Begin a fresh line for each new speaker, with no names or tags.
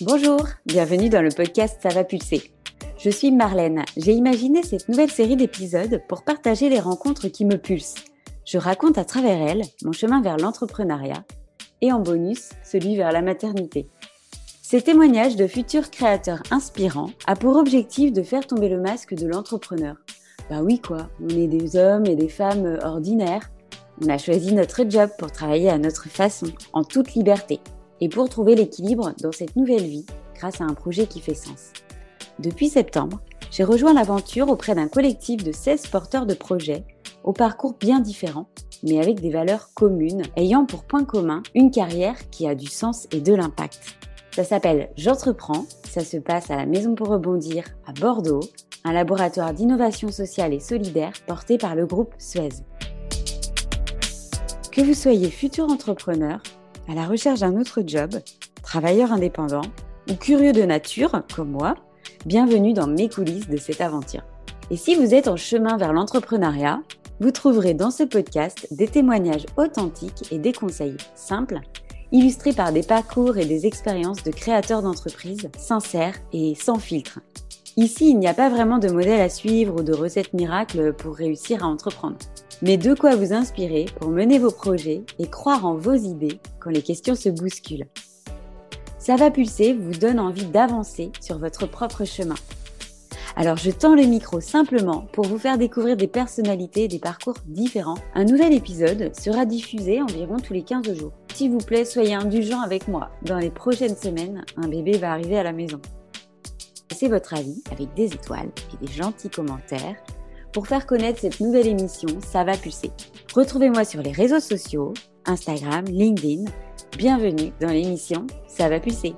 Bonjour, bienvenue dans le podcast Ça va pulser. Je suis Marlène. J'ai imaginé cette nouvelle série d'épisodes pour partager les rencontres qui me pulsent. Je raconte à travers elles mon chemin vers l'entrepreneuriat et en bonus celui vers la maternité. Ces témoignages de futurs créateurs inspirants a pour objectif de faire tomber le masque de l'entrepreneur. Bah oui quoi, on est des hommes et des femmes ordinaires. On a choisi notre job pour travailler à notre façon, en toute liberté et pour trouver l'équilibre dans cette nouvelle vie grâce à un projet qui fait sens. Depuis septembre, j'ai rejoint l'aventure auprès d'un collectif de 16 porteurs de projets au parcours bien différents, mais avec des valeurs communes, ayant pour point commun une carrière qui a du sens et de l'impact. Ça s'appelle J'entreprends, ça se passe à la Maison pour rebondir à Bordeaux, un laboratoire d'innovation sociale et solidaire porté par le groupe Suez. Que vous soyez futur entrepreneur, à la recherche d'un autre job, travailleur indépendant ou curieux de nature, comme moi, bienvenue dans mes coulisses de cette aventure. Et si vous êtes en chemin vers l'entrepreneuriat, vous trouverez dans ce podcast des témoignages authentiques et des conseils simples, illustrés par des parcours et des expériences de créateurs d'entreprises sincères et sans filtre. Ici, il n'y a pas vraiment de modèle à suivre ou de recette miracle pour réussir à entreprendre mais de quoi vous inspirer pour mener vos projets et croire en vos idées quand les questions se bousculent. Ça va pulser vous donne envie d'avancer sur votre propre chemin. Alors je tends le micro simplement pour vous faire découvrir des personnalités et des parcours différents. Un nouvel épisode sera diffusé environ tous les 15 jours. S'il vous plaît, soyez indulgents avec moi. Dans les prochaines semaines, un bébé va arriver à la maison. Laissez votre avis avec des étoiles et des gentils commentaires pour faire connaître cette nouvelle émission, ça va pulser. Retrouvez-moi sur les réseaux sociaux, Instagram, LinkedIn. Bienvenue dans l'émission Ça va pulser.